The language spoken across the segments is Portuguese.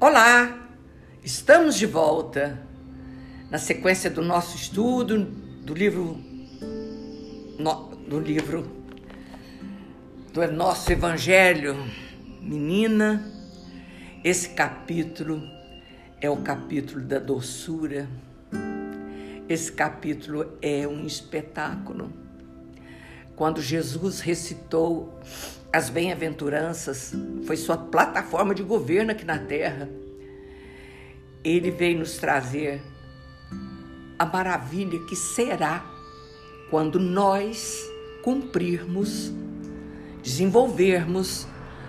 Olá, estamos de volta na sequência do nosso estudo do livro do livro do nosso Evangelho, menina. Esse capítulo é o capítulo da doçura. Esse capítulo é um espetáculo. Quando Jesus recitou as bem-aventuranças, foi sua plataforma de governo aqui na terra. Ele veio nos trazer a maravilha que será quando nós cumprirmos, desenvolvermos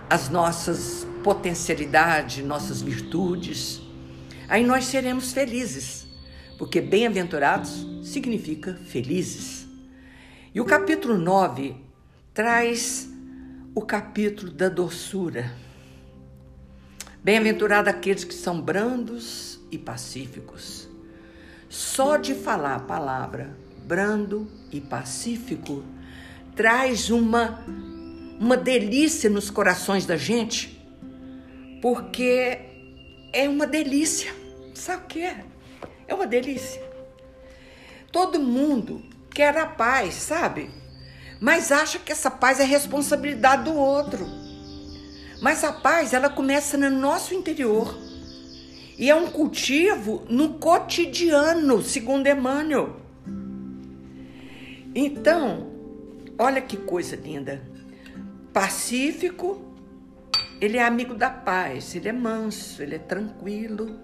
as nossas potencialidades, nossas virtudes. Aí nós seremos felizes, porque bem-aventurados significa felizes. E o capítulo 9 traz o capítulo da doçura. Bem-aventurado aqueles que são brandos e pacíficos. Só de falar a palavra brando e pacífico traz uma uma delícia nos corações da gente, porque é uma delícia. Sabe o que é? É uma delícia. Todo mundo quer a paz, sabe? Mas acha que essa paz é responsabilidade do outro. Mas a paz, ela começa no nosso interior. E é um cultivo no cotidiano, segundo Emmanuel. Então, olha que coisa linda. Pacífico, ele é amigo da paz, ele é manso, ele é tranquilo.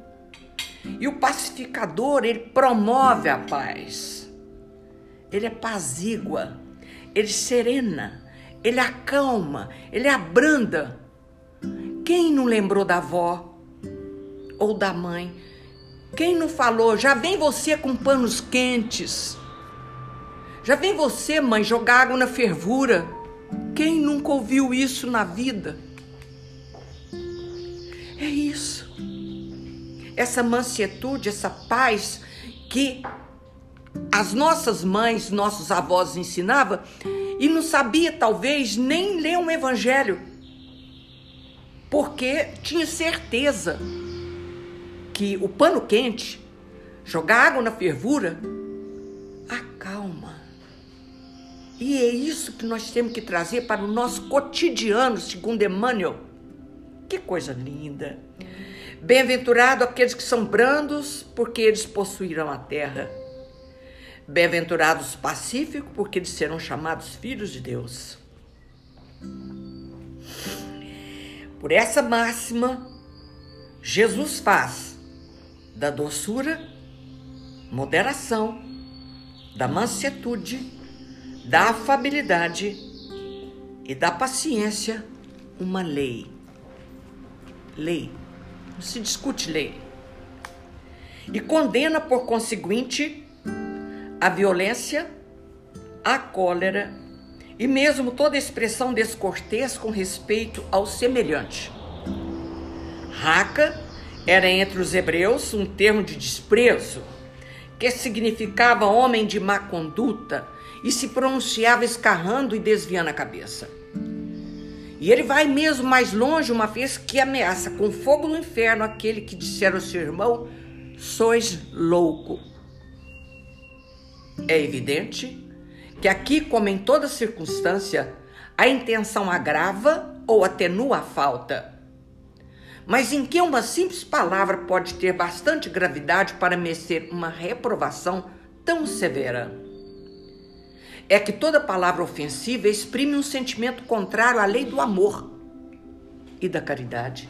E o pacificador, ele promove a paz. Ele é pazígua ele serena, ele acalma, ele abranda. Quem não lembrou da avó ou da mãe? Quem não falou, já vem você com panos quentes? Já vem você, mãe, jogar água na fervura? Quem nunca ouviu isso na vida? É isso. Essa mansietude, essa paz que as nossas mães, nossos avós ensinavam e não sabia talvez nem ler um evangelho. Porque tinha certeza que o pano quente, jogar água na fervura, acalma. E é isso que nós temos que trazer para o nosso cotidiano, segundo Emmanuel. Que coisa linda! Bem-aventurado aqueles que são brandos, porque eles possuirão a terra. Bem-aventurados pacíficos, porque eles serão chamados filhos de Deus. Por essa máxima, Jesus faz da doçura, moderação, da mansetude, da afabilidade e da paciência uma lei. Lei. Não se discute lei. E condena, por conseguinte, a violência, a cólera e mesmo toda expressão descortês com respeito ao semelhante. Raca era entre os hebreus um termo de desprezo que significava homem de má conduta e se pronunciava escarrando e desviando a cabeça. E ele vai mesmo mais longe, uma vez que ameaça com fogo no inferno aquele que disser ao seu irmão: Sois louco. É evidente que aqui, como em toda circunstância, a intenção agrava ou atenua a falta. Mas em que uma simples palavra pode ter bastante gravidade para merecer uma reprovação tão severa? É que toda palavra ofensiva exprime um sentimento contrário à lei do amor e da caridade,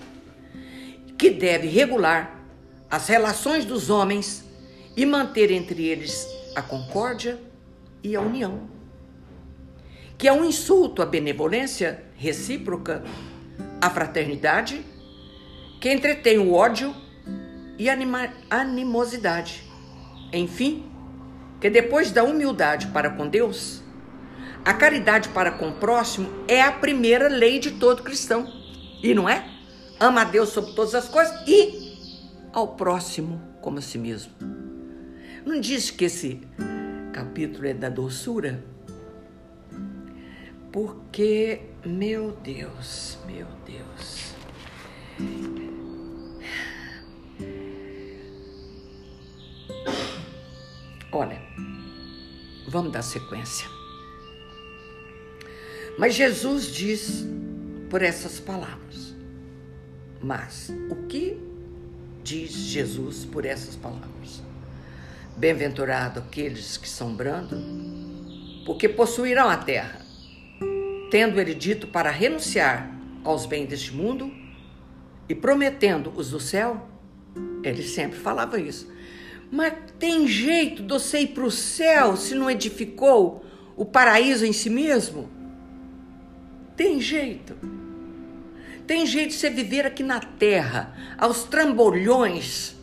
que deve regular as relações dos homens e manter entre eles a concórdia e a união. Que é um insulto à benevolência recíproca, à fraternidade, que entretém o ódio e a animosidade. Enfim, que depois da humildade para com Deus, a caridade para com o próximo é a primeira lei de todo cristão. E não é? Ama a Deus sobre todas as coisas e ao próximo como a si mesmo. Não diz que esse capítulo é da doçura? Porque, meu Deus, meu Deus. Olha, vamos dar sequência. Mas Jesus diz por essas palavras. Mas o que diz Jesus por essas palavras? Bem-aventurado aqueles que são brandos, porque possuirão a terra. Tendo ele dito para renunciar aos bens deste mundo e prometendo os do céu, ele sempre falava isso. Mas tem jeito de você ir para o céu se não edificou o paraíso em si mesmo? Tem jeito. Tem jeito de você viver aqui na terra, aos trambolhões,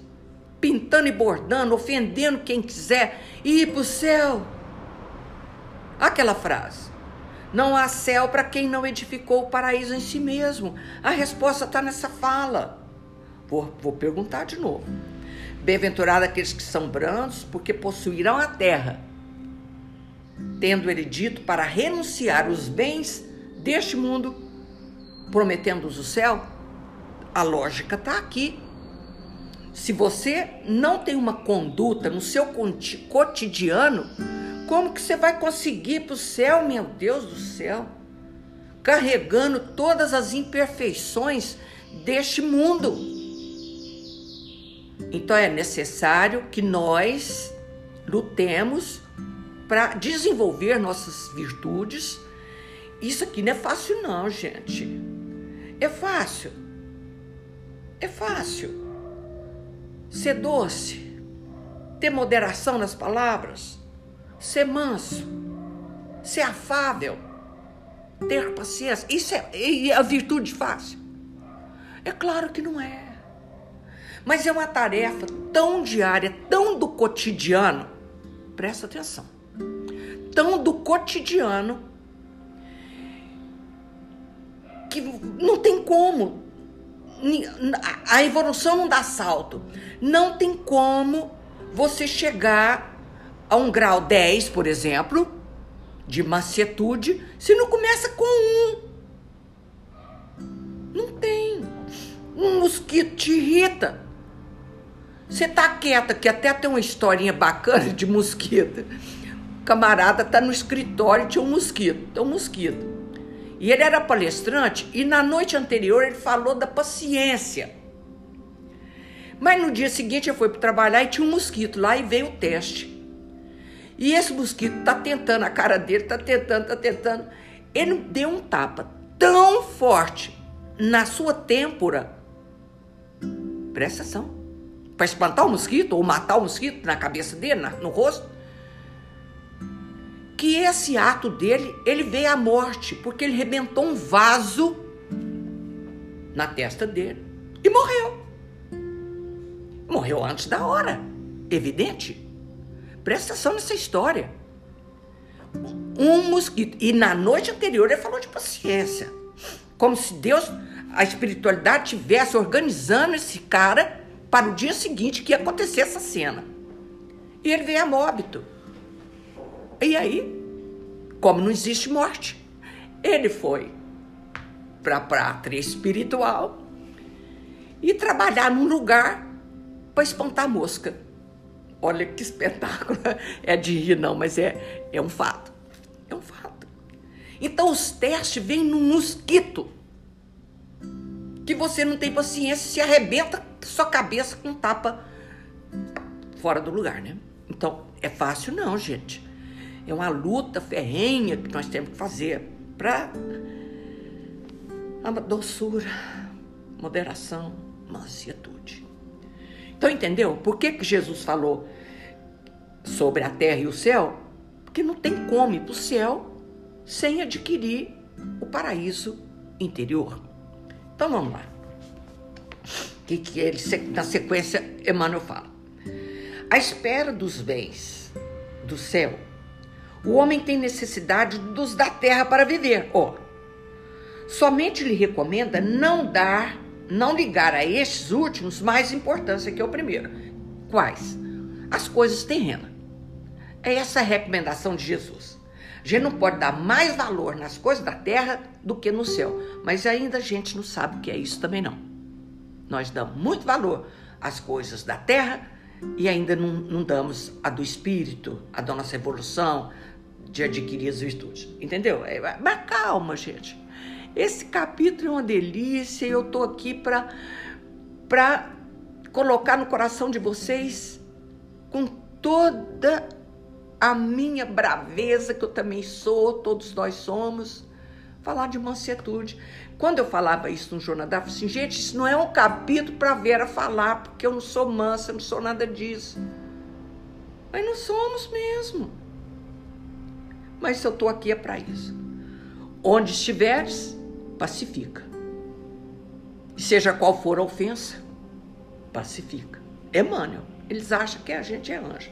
pintando e bordando, ofendendo quem quiser, e ir para o céu. Aquela frase. Não há céu para quem não edificou o paraíso em si mesmo. A resposta está nessa fala. Vou, vou perguntar de novo. Bem-aventurado aqueles que são brandos, porque possuirão a terra. Tendo ele dito para renunciar os bens deste mundo, prometendo-os o céu, a lógica está aqui. Se você não tem uma conduta no seu cotidiano, como que você vai conseguir para o céu, meu Deus do céu? Carregando todas as imperfeições deste mundo. Então é necessário que nós lutemos para desenvolver nossas virtudes isso aqui não é fácil, não, gente. É fácil. É fácil. Ser doce, ter moderação nas palavras, ser manso, ser afável, ter paciência. Isso é, é a virtude fácil? É claro que não é. Mas é uma tarefa tão diária, tão do cotidiano. Presta atenção. Tão do cotidiano que não tem como. A evolução não dá salto. Não tem como você chegar a um grau 10, por exemplo, de macietude, se não começa com um. Não tem. Um mosquito te irrita. Você tá quieta, que até tem uma historinha bacana de mosquito. O camarada tá no escritório, tinha um mosquito. Tem um mosquito. E ele era palestrante e na noite anterior ele falou da paciência. Mas no dia seguinte ele foi para trabalhar e tinha um mosquito lá e veio o teste. E esse mosquito tá tentando a cara dele, tá tentando, tá tentando. Ele deu um tapa tão forte na sua têmpora. Presta atenção. Para espantar o mosquito ou matar o mosquito na cabeça dele, no rosto que esse ato dele, ele veio à morte, porque ele rebentou um vaso na testa dele e morreu. Morreu antes da hora, evidente. Presta atenção nessa história. Um mosquito. E na noite anterior ele falou de paciência. Como se Deus, a espiritualidade, tivesse organizando esse cara para o dia seguinte que ia acontecer essa cena. E ele veio a móbito. E aí, como não existe morte, ele foi para a pátria espiritual e trabalhar num lugar para espantar mosca. Olha que espetáculo. É de rir, não, mas é, é um fato. É um fato. Então os testes vêm no mosquito. Que você não tem paciência, se arrebenta sua cabeça com tapa fora do lugar, né? Então, é fácil não, gente. É uma luta ferrenha que nós temos que fazer para a doçura, moderação, mansietude. Então, entendeu? Por que, que Jesus falou sobre a terra e o céu? Porque não tem como ir para o céu sem adquirir o paraíso interior. Então vamos lá. Que, que ele, na sequência, Emmanuel fala. A espera dos bens do céu o homem tem necessidade dos da terra para viver. Ó, somente lhe recomenda não dar, não ligar a estes últimos mais importância que o primeiro. Quais? As coisas terrenas. É essa a recomendação de Jesus. A gente não pode dar mais valor nas coisas da terra do que no céu. Mas ainda a gente não sabe o que é isso também não. Nós damos muito valor às coisas da terra e ainda não, não damos a do espírito, a da nossa evolução, de adquirir as virtudes. Entendeu? É, mas calma, gente. Esse capítulo é uma delícia e eu tô aqui para para colocar no coração de vocês com toda a minha braveza que eu também sou, todos nós somos, falar de mansetude. Quando eu falava isso no jornal, eu falava assim, gente, isso não é um capítulo para Vera falar, porque eu não sou mansa, eu não sou nada disso. Mas não somos mesmo. Mas eu estou aqui é para isso. Onde estiveres, pacifica. Seja qual for a ofensa, pacifica. Emmanuel, eles acham que a gente é anjo.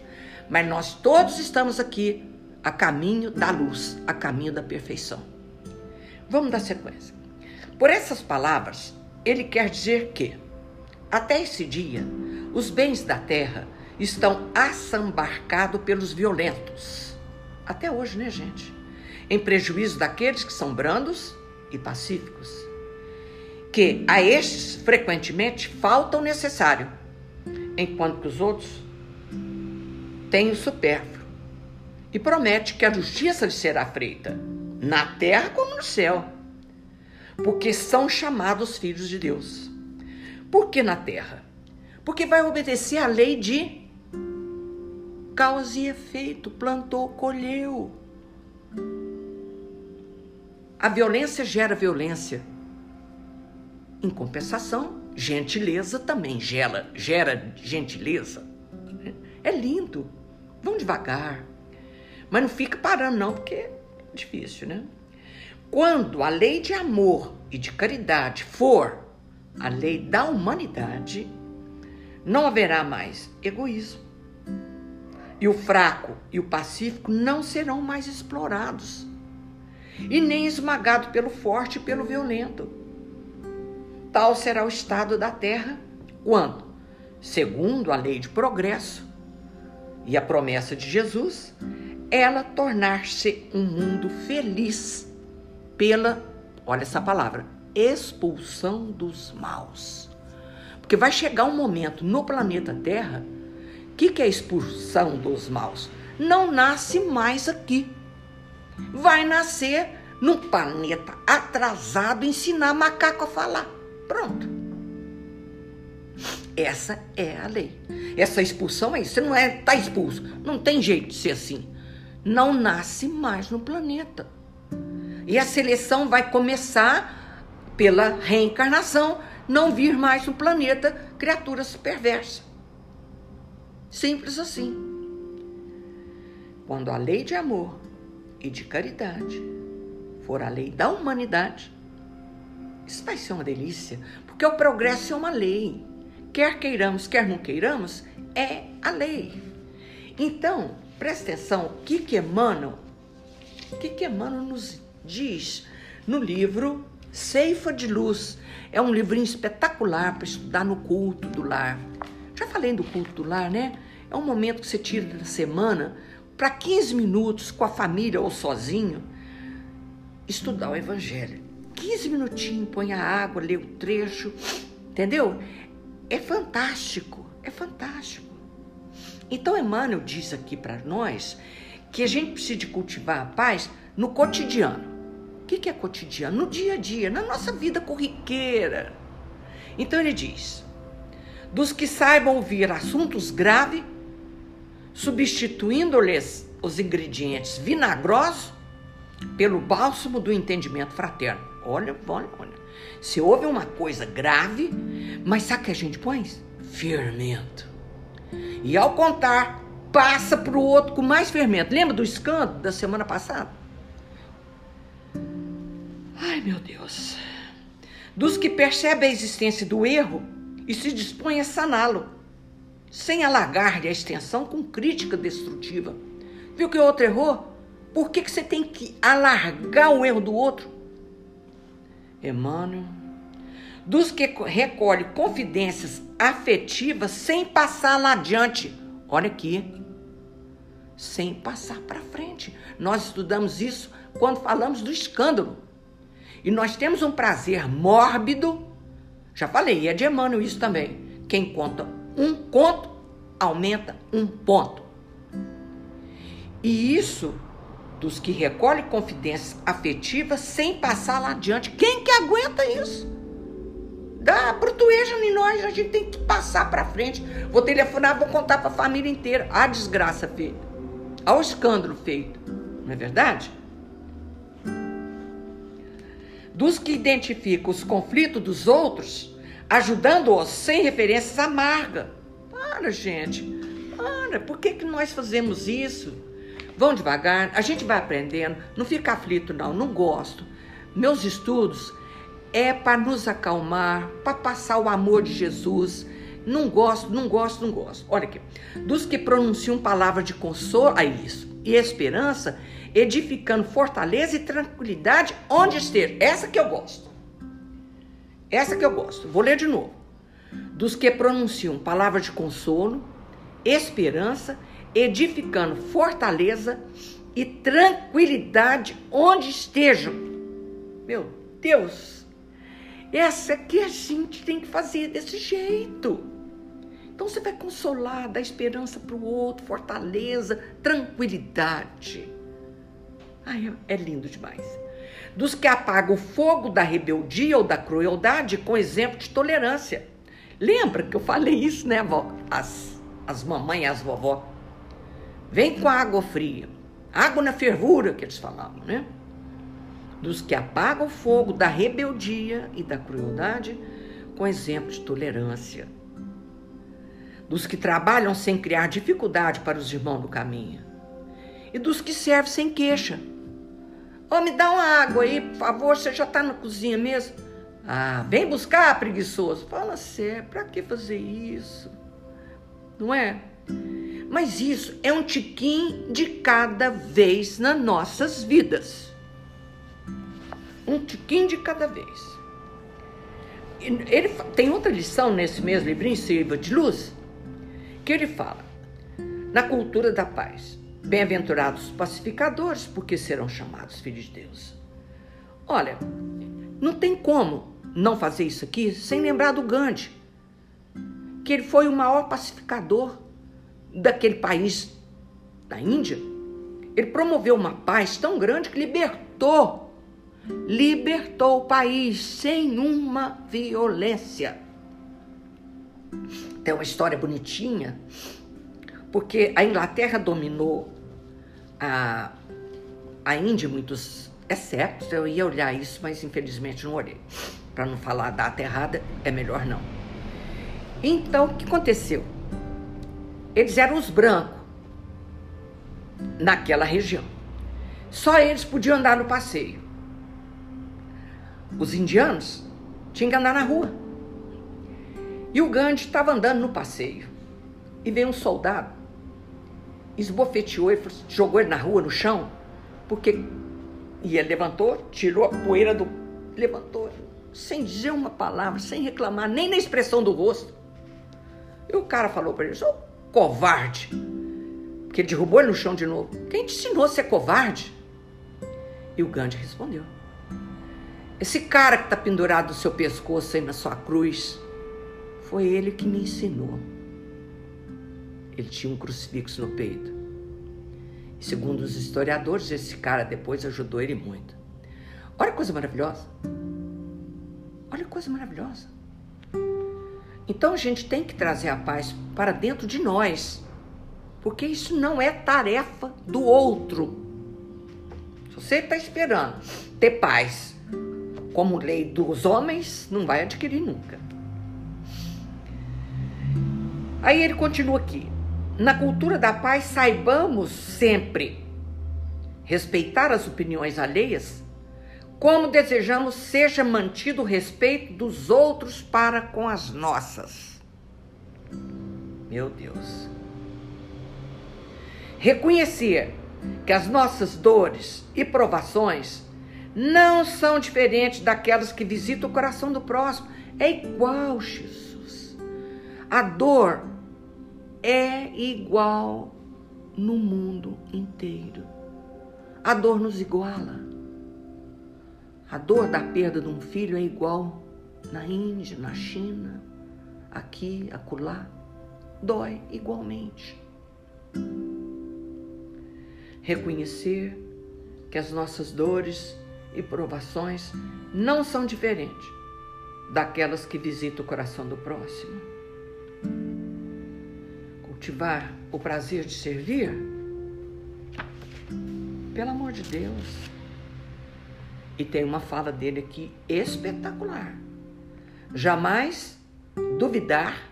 Mas nós todos estamos aqui a caminho da luz, a caminho da perfeição. Vamos dar sequência. Por essas palavras, ele quer dizer que, até esse dia, os bens da terra estão assambarcados pelos violentos. Até hoje, né, gente? Em prejuízo daqueles que são brandos e pacíficos. Que a estes, frequentemente, falta o necessário, enquanto que os outros têm o supérfluo. E promete que a justiça lhe será feita, na terra como no céu porque são chamados filhos de Deus. Por que na terra? Porque vai obedecer à lei de causa e efeito, plantou, colheu. A violência gera violência. Em compensação, gentileza também gera, gera gentileza. É lindo. Vão devagar. Mas não fica parando, não, porque é difícil, né? Quando a lei de amor e de caridade for a lei da humanidade, não haverá mais egoísmo. E o fraco e o pacífico não serão mais explorados e nem esmagados pelo forte e pelo violento. Tal será o estado da terra quando, segundo a lei de progresso e a promessa de Jesus, ela tornar-se um mundo feliz pela, olha essa palavra, expulsão dos maus. Porque vai chegar um momento no planeta Terra, que, que é expulsão dos maus? Não nasce mais aqui. Vai nascer num planeta atrasado ensinar macaco a falar. Pronto. Essa é a lei. Essa expulsão é isso. Você não é tá expulso. Não tem jeito de ser assim. Não nasce mais no planeta. E a seleção vai começar pela reencarnação, não vir mais no planeta criaturas perversas. Simples assim. Quando a lei de amor e de caridade for a lei da humanidade, isso vai ser uma delícia, porque o progresso é uma lei. Quer queiramos, quer não queiramos, é a lei. Então, presta atenção, o que que Emmanuel, o que que Emmanuel nos diz no livro Ceifa de Luz. É um livrinho espetacular para estudar no culto do lar. Já falei do culto do lar, né? É um momento que você tira da semana para 15 minutos com a família ou sozinho estudar o Evangelho. 15 minutinhos, põe a água, lê o trecho, entendeu? É fantástico, é fantástico. Então, Emmanuel diz aqui para nós que a gente precisa cultivar a paz no cotidiano. O que é cotidiano? No dia a dia, na nossa vida corriqueira. Então ele diz: dos que saibam ouvir assuntos graves, substituindo-lhes os ingredientes vinagrosos pelo bálsamo do entendimento fraterno. Olha, olha, olha. Se houve uma coisa grave, mas sabe o que a gente põe? Fermento. E ao contar, passa para o outro com mais fermento. Lembra do escândalo da semana passada? Ai, meu Deus. Dos que percebem a existência do erro e se dispõem a saná-lo, sem alargar-lhe a extensão com crítica destrutiva. Viu que o outro errou? Por que, que você tem que alargar o erro do outro? Emmanuel. Dos que recolhe confidências afetivas sem passar lá adiante. Olha aqui. Sem passar para frente. Nós estudamos isso quando falamos do escândalo. E nós temos um prazer mórbido. Já falei, é de Emmanuel isso também. Quem conta um conto, aumenta um ponto. E isso dos que recolhem confidências afetivas sem passar lá adiante. Quem que aguenta isso? Dá brutueja em nós, a gente tem que passar para frente. Vou telefonar, vou contar para a família inteira a desgraça feita, ao escândalo feito. Não é verdade? Dos que identificam os conflitos dos outros, ajudando-os sem referências amarga. Para, gente. Para. Por que, que nós fazemos isso? Vão devagar, a gente vai aprendendo. Não fica aflito, não. Não gosto. Meus estudos é para nos acalmar, para passar o amor de Jesus. Não gosto, não gosto, não gosto. Olha aqui. Dos que pronunciam palavras de consolo, é isso. E esperança, edificando fortaleza e tranquilidade onde esteja. Essa que eu gosto. Essa que eu gosto. Vou ler de novo. Dos que pronunciam palavras de consolo, esperança edificando fortaleza e tranquilidade onde estejam. Meu Deus, essa que a gente tem que fazer desse jeito. Então você vai consolar, dar esperança para o outro, fortaleza, tranquilidade. Ai, é lindo demais. Dos que apagam o fogo da rebeldia ou da crueldade com exemplo de tolerância. Lembra que eu falei isso, né, vó? As, as mamães, as vovó. Vem com água fria. Água na fervura, que eles falavam, né? Dos que apagam o fogo da rebeldia e da crueldade com exemplo de tolerância. Dos que trabalham sem criar dificuldade para os irmãos do caminho. E dos que servem sem queixa. Oh, me dá uma água aí, por favor, você já está na cozinha mesmo? Ah, vem buscar, preguiçoso. Fala sério, para que fazer isso? Não é? Mas isso é um tiquinho de cada vez nas nossas vidas. Um tiquinho de cada vez. Ele tem outra lição nesse mesmo livrinho, Sirva de Luz, que ele fala: na cultura da paz, bem-aventurados os pacificadores, porque serão chamados filhos de Deus. Olha, não tem como não fazer isso aqui sem lembrar do Gandhi, que ele foi o maior pacificador daquele país da Índia, ele promoveu uma paz tão grande que libertou, libertou o país sem uma violência. Tem uma história bonitinha, porque a Inglaterra dominou a, a Índia muitos exceptos. Eu ia olhar isso, mas infelizmente não olhei. Para não falar data errada, é melhor não. Então, o que aconteceu? Eles eram os brancos naquela região. Só eles podiam andar no passeio. Os indianos tinham que andar na rua. E o Gandhi estava andando no passeio. E veio um soldado, esbofeteou ele, jogou ele na rua, no chão, porque. E ele levantou, tirou a poeira do. Levantou, sem dizer uma palavra, sem reclamar, nem na expressão do rosto. E o cara falou para ele: covarde. Porque ele derrubou ele no chão de novo. Quem te ensinou a ser covarde? E o Gandhi respondeu: Esse cara que está pendurado no seu pescoço aí na sua cruz, foi ele que me ensinou. Ele tinha um crucifixo no peito. E segundo os historiadores, esse cara depois ajudou ele muito. Olha que coisa maravilhosa. Olha que coisa maravilhosa. Então a gente tem que trazer a paz para dentro de nós, porque isso não é tarefa do outro. Se você está esperando ter paz como lei dos homens, não vai adquirir nunca. Aí ele continua aqui. Na cultura da paz, saibamos sempre respeitar as opiniões alheias como desejamos seja mantido o respeito dos outros para com as nossas. Meu Deus. Reconhecer que as nossas dores e provações não são diferentes daquelas que visitam o coração do próximo. É igual, Jesus. A dor é igual no mundo inteiro. A dor nos iguala. A dor da perda de um filho é igual na Índia, na China, aqui, acolá. Dói igualmente. Reconhecer que as nossas dores e provações não são diferentes daquelas que visitam o coração do próximo. Cultivar o prazer de servir? Pelo amor de Deus. E tem uma fala dele aqui espetacular. Jamais duvidar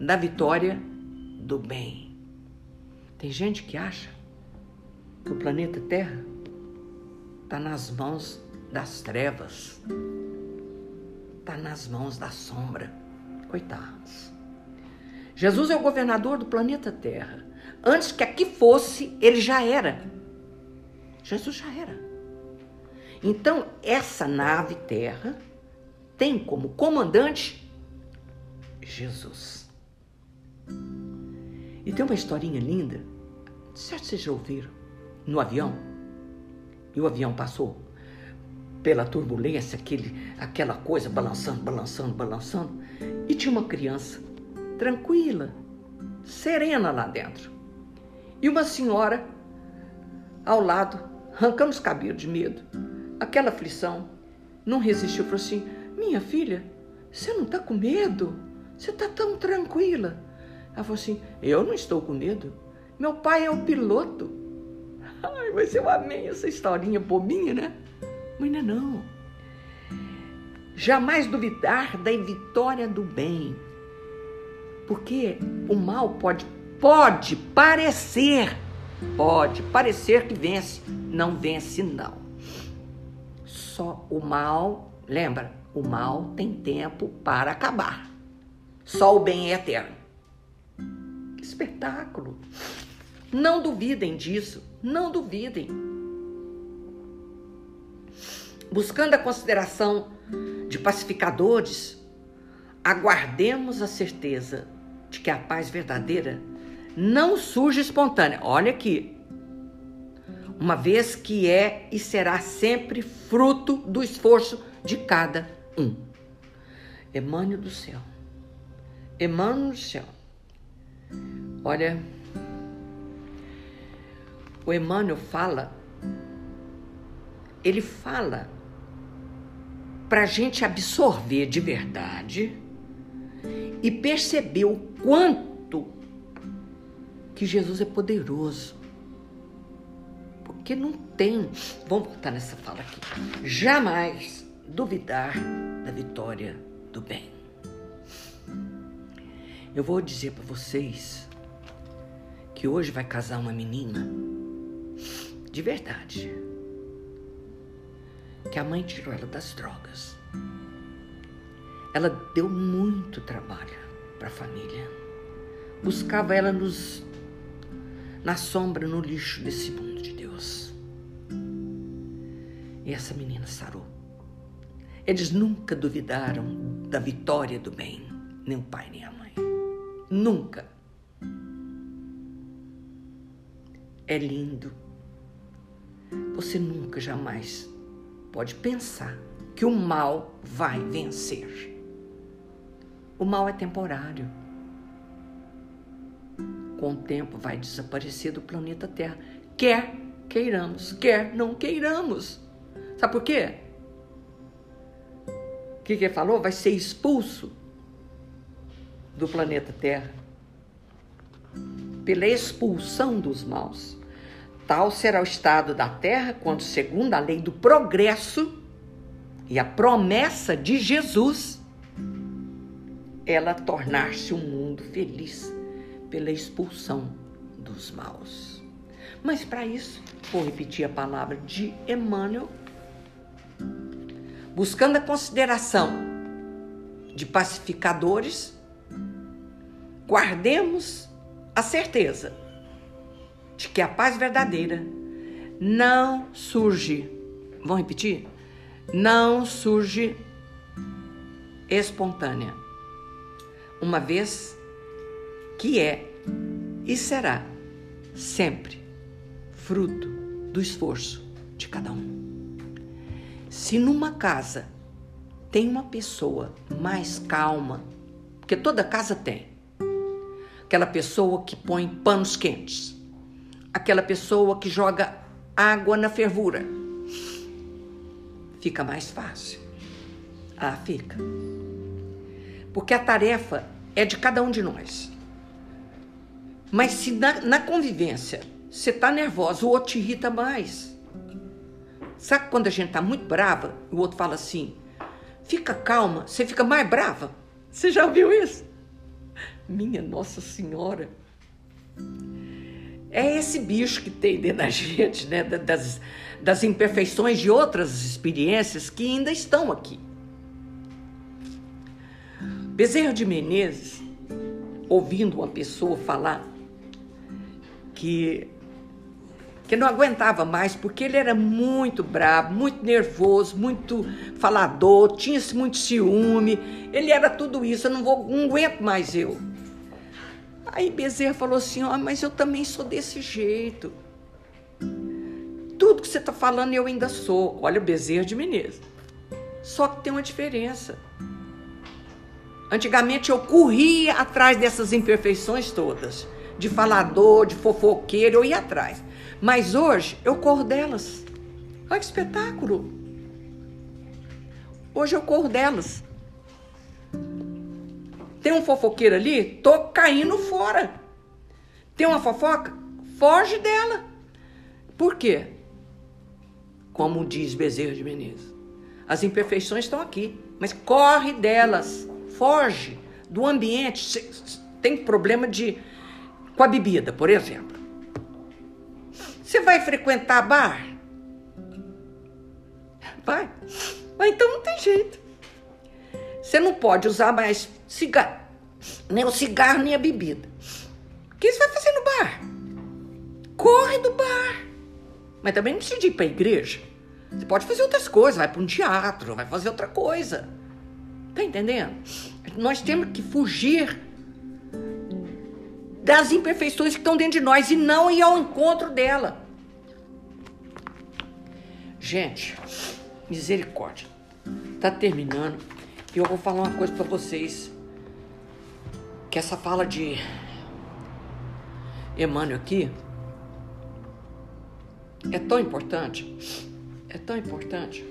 da vitória do bem. Tem gente que acha que o planeta Terra está nas mãos das trevas, está nas mãos da sombra. Coitados. Jesus é o governador do planeta Terra. Antes que aqui fosse, ele já era. Jesus já era. Então, essa nave Terra tem como comandante Jesus. E tem uma historinha linda, certo vocês já ouviram, no avião. E o avião passou pela turbulência, aquele, aquela coisa balançando, balançando, balançando. E tinha uma criança tranquila, serena lá dentro. E uma senhora ao lado, arrancando os cabelos de medo. Aquela aflição não resistiu, falou assim: Minha filha, você não está com medo? Você está tão tranquila. Ela falou assim: Eu não estou com medo. Meu pai é o piloto. Ai, mas eu amei essa historinha bobinha, né? Mas não é não. Jamais duvidar da vitória do bem. Porque o mal pode, pode parecer, pode parecer que vence. Não vence, não. Só o mal, lembra, o mal tem tempo para acabar. Só o bem é eterno. Que espetáculo! Não duvidem disso, não duvidem. Buscando a consideração de pacificadores, aguardemos a certeza de que a paz verdadeira não surge espontânea. Olha aqui. Uma vez que é e será sempre fruto do esforço de cada um. Emmanuel do céu. Emmanuel do céu. Olha, o Emmanuel fala, ele fala para a gente absorver de verdade e perceber o quanto que Jesus é poderoso. Porque não tem, vamos voltar nessa fala aqui, jamais duvidar da vitória do bem. Eu vou dizer para vocês que hoje vai casar uma menina de verdade. Que a mãe tirou ela das drogas. Ela deu muito trabalho para a família. Buscava ela nos na sombra, no lixo desse mundo de Deus. E essa menina sarou. Eles nunca duvidaram da vitória do bem, nem o pai nem a mãe. Nunca. É lindo. Você nunca, jamais pode pensar que o mal vai vencer. O mal é temporário. Com o tempo vai desaparecer do planeta Terra. Quer queiramos, quer não queiramos. Sabe por quê? O que, que ele falou? Vai ser expulso do planeta Terra pela expulsão dos maus. Tal será o estado da Terra quando, segundo a lei do progresso e a promessa de Jesus, ela tornar-se um mundo feliz pela expulsão dos maus. Mas para isso, vou repetir a palavra de Emmanuel buscando a consideração de pacificadores, guardemos a certeza de que a paz verdadeira não surge, vamos repetir? Não surge espontânea, uma vez que é e será sempre fruto do esforço de cada um. Se numa casa tem uma pessoa mais calma, porque toda casa tem, aquela pessoa que põe panos quentes, aquela pessoa que joga água na fervura, fica mais fácil. Ah, fica. Porque a tarefa é de cada um de nós. Mas se na, na convivência você está nervosa, o outro te irrita mais. Sabe quando a gente está muito brava, o outro fala assim: fica calma, você fica mais brava? Você já viu isso? Minha Nossa Senhora. É esse bicho que tem dentro da gente, né? Das, das imperfeições de outras experiências que ainda estão aqui. Bezerra de Menezes, ouvindo uma pessoa falar que que não aguentava mais porque ele era muito bravo, muito nervoso, muito falador, tinha muito ciúme. Ele era tudo isso, eu não vou, não aguento mais eu. Aí Bezerra falou assim: "Ó, oh, mas eu também sou desse jeito. Tudo que você está falando eu ainda sou. Olha Bezerra de Menezes. Só que tem uma diferença. Antigamente eu corria atrás dessas imperfeições todas, de falador, de fofoqueiro, eu ia atrás. Mas hoje eu corro delas. Olha que espetáculo! Hoje eu corro delas. Tem um fofoqueiro ali, tô caindo fora. Tem uma fofoca, foge dela. Por quê? Como diz Bezerra de Menezes, as imperfeições estão aqui, mas corre delas foge do ambiente. Tem problema de com a bebida, por exemplo. Você vai frequentar bar? Vai. Mas então não tem jeito. Você não pode usar mais cigarro, nem o cigarro, nem a bebida. O que você vai fazer no bar? Corre do bar. Mas também não precisa ir para a igreja. Você pode fazer outras coisas, vai para um teatro, vai fazer outra coisa. Tá entendendo? Nós temos que fugir das imperfeições que estão dentro de nós e não ir ao encontro dela. Gente, misericórdia. Tá terminando e eu vou falar uma coisa para vocês. Que essa fala de Emmanuel aqui é tão importante, é tão importante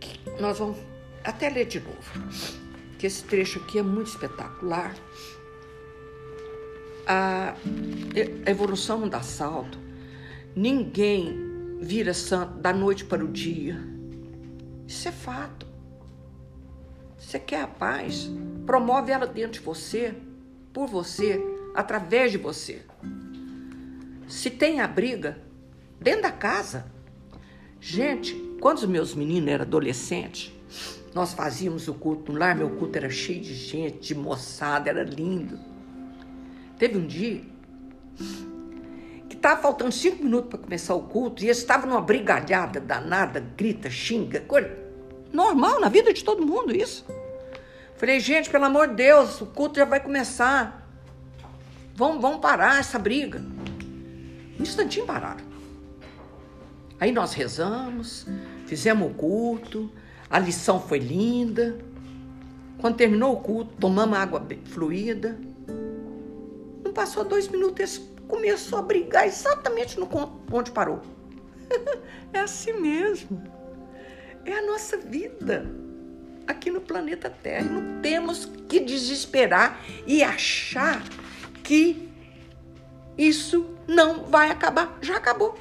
que nós vamos até ler de novo, que esse trecho aqui é muito espetacular. A evolução não dá salto. Ninguém vira santo da noite para o dia. Isso é fato. Você quer a paz? Promove ela dentro de você, por você, através de você. Se tem a briga, dentro da casa. Gente, quando os meus meninos eram adolescentes, nós fazíamos o culto no lar, meu culto era cheio de gente, de moçada, era lindo. Teve um dia que estava faltando cinco minutos para começar o culto e eles estavam numa brigalhada danada, grita, xinga, coisa normal na vida de todo mundo isso. Falei, gente, pelo amor de Deus, o culto já vai começar. Vamos, vamos parar essa briga. Um instantinho pararam. Aí nós rezamos, fizemos o culto, a lição foi linda. Quando terminou o culto, tomamos água fluida. Não passou dois minutos, eles começou a brigar exatamente no onde parou. é assim mesmo. É a nossa vida aqui no planeta Terra. Não temos que desesperar e achar que isso não vai acabar. Já acabou.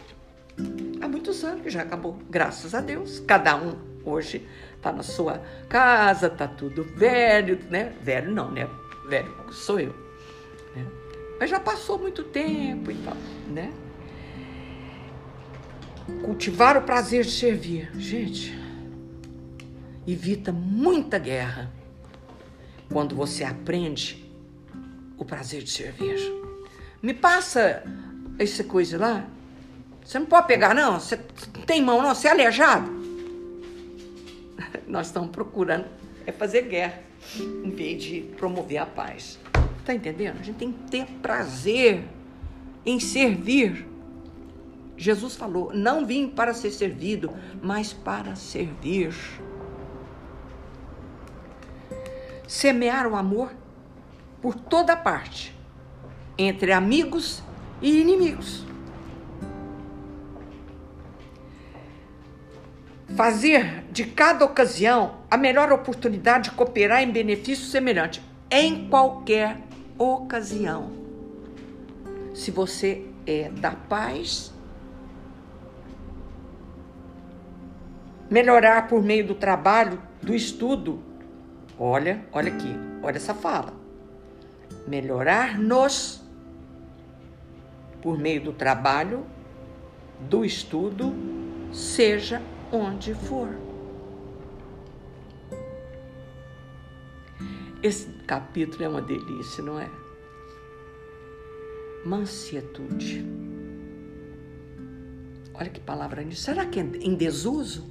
Há muitos anos que já acabou. Graças a Deus. Cada um hoje está na sua casa, tá tudo velho, né? Velho não, né? Velho sou eu. Né? Mas já passou muito tempo e tal, né? Cultivar o prazer de servir. Gente, evita muita guerra quando você aprende o prazer de servir. Me passa essa coisa lá. Você não pode pegar, não? Você tem mão, não? Você é aleijado? Nós estamos procurando é fazer guerra em vez de promover a paz. Tá entendendo? A gente tem que ter prazer em servir. Jesus falou: Não vim para ser servido, mas para servir. Semear o amor por toda parte, entre amigos e inimigos. Fazer de cada ocasião a melhor oportunidade de cooperar em benefício semelhante em qualquer ocasião. Se você é da paz, melhorar por meio do trabalho, do estudo. Olha, olha aqui, olha essa fala. Melhorar-nos por meio do trabalho, do estudo, seja onde for. Esse capítulo é uma delícia, não é? Mansietude. Olha que palavra nisso. Será que é em desuso?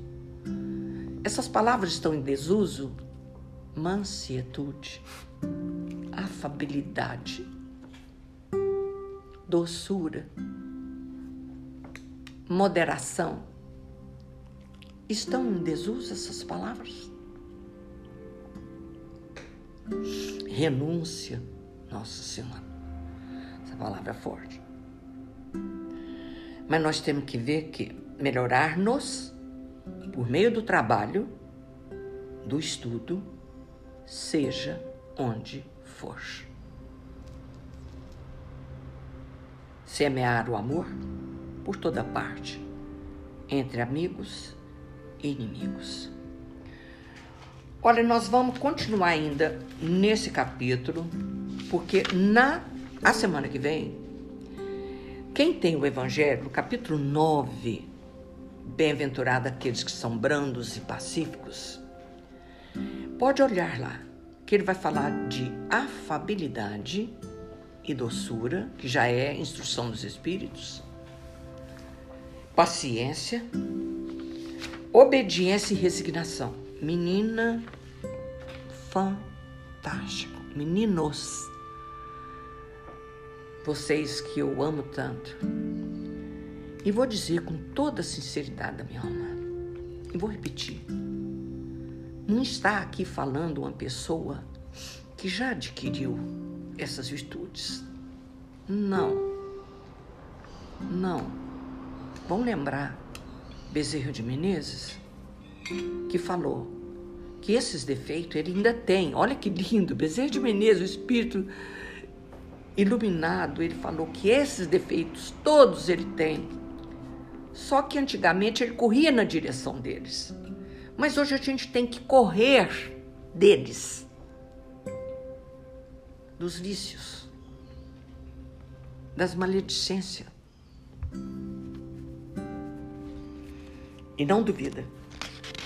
Essas palavras estão em desuso? Mansietude, afabilidade, doçura, moderação. Estão em desuso essas palavras? Renúncia. Nossa Senhora, essa palavra é forte. Mas nós temos que ver que melhorar-nos por meio do trabalho, do estudo, seja onde for. Semear o amor por toda parte, entre amigos inimigos. Olha, nós vamos continuar ainda nesse capítulo, porque na a semana que vem, quem tem o Evangelho, capítulo 9, Bem-aventurado aqueles que são brandos e pacíficos. Pode olhar lá, que ele vai falar de afabilidade e doçura, que já é instrução dos espíritos, paciência, obediência e resignação. Menina, fantástico. Meninos, vocês que eu amo tanto e vou dizer com toda a sinceridade da minha alma, e vou repetir: não está aqui falando uma pessoa que já adquiriu essas virtudes. Não. Não. Vão lembrar Bezerro de Menezes, que falou que esses defeitos ele ainda tem. Olha que lindo, Bezerro de Menezes, o espírito iluminado, ele falou que esses defeitos todos ele tem só que antigamente ele corria na direção deles. Mas hoje a gente tem que correr deles, dos vícios, das maledicências. E não duvida,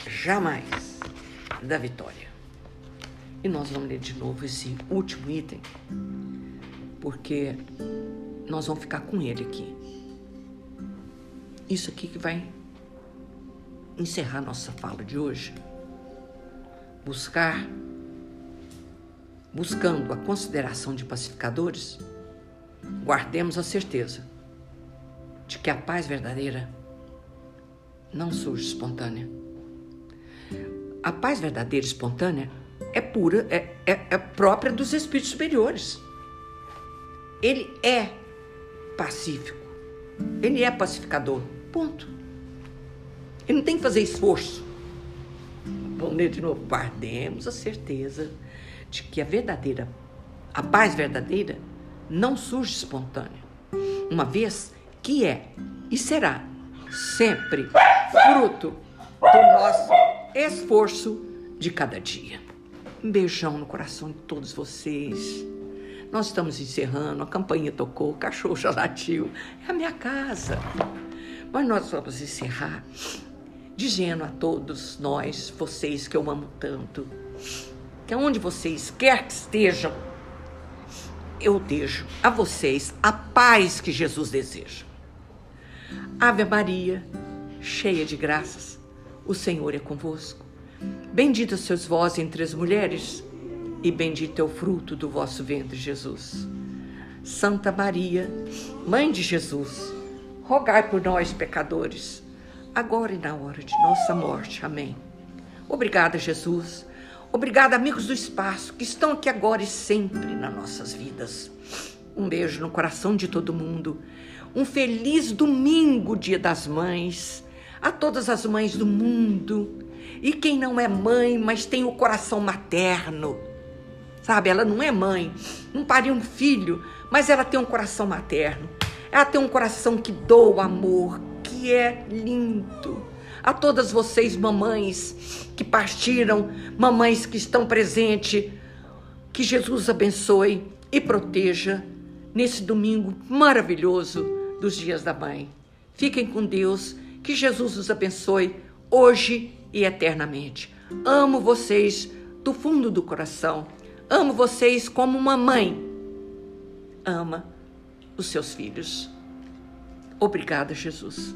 jamais, da vitória. E nós vamos ler de novo esse último item, porque nós vamos ficar com ele aqui isso aqui que vai encerrar nossa fala de hoje. Buscar, buscando a consideração de pacificadores, guardemos a certeza de que a paz verdadeira não surge espontânea. A paz verdadeira espontânea é pura, é, é, é própria dos espíritos superiores. Ele é pacífico, ele é pacificador. Ponto. E não tem que fazer esforço. Ler de novo. Guardemos a certeza de que a verdadeira, a paz verdadeira, não surge espontânea. Uma vez que é e será sempre fruto do nosso esforço de cada dia. Um beijão no coração de todos vocês. Nós estamos encerrando, a campainha tocou, o cachorro já latiu. É a minha casa. Mas nós vamos encerrar dizendo a todos nós, vocês que eu amo tanto, que aonde vocês quer que estejam, eu desejo a vocês a paz que Jesus deseja. Ave Maria, cheia de graças, o Senhor é convosco. Bendita sois vós entre as mulheres, e bendito é o fruto do vosso ventre, Jesus. Santa Maria, Mãe de Jesus, rogai por nós, pecadores, agora e na hora de nossa morte. Amém. Obrigada, Jesus. Obrigada, amigos do espaço, que estão aqui agora e sempre nas nossas vidas. Um beijo no coração de todo mundo. Um feliz domingo, Dia das Mães. A todas as mães do mundo e quem não é mãe, mas tem o coração materno. Sabe, ela não é mãe, não pariu um filho, mas ela tem um coração materno. Ela tem um coração que doa amor, que é lindo. A todas vocês, mamães que partiram, mamães que estão presentes, que Jesus abençoe e proteja nesse domingo maravilhoso dos dias da mãe. Fiquem com Deus, que Jesus os abençoe hoje e eternamente. Amo vocês do fundo do coração. Amo vocês como uma mãe ama os seus filhos. Obrigada, Jesus.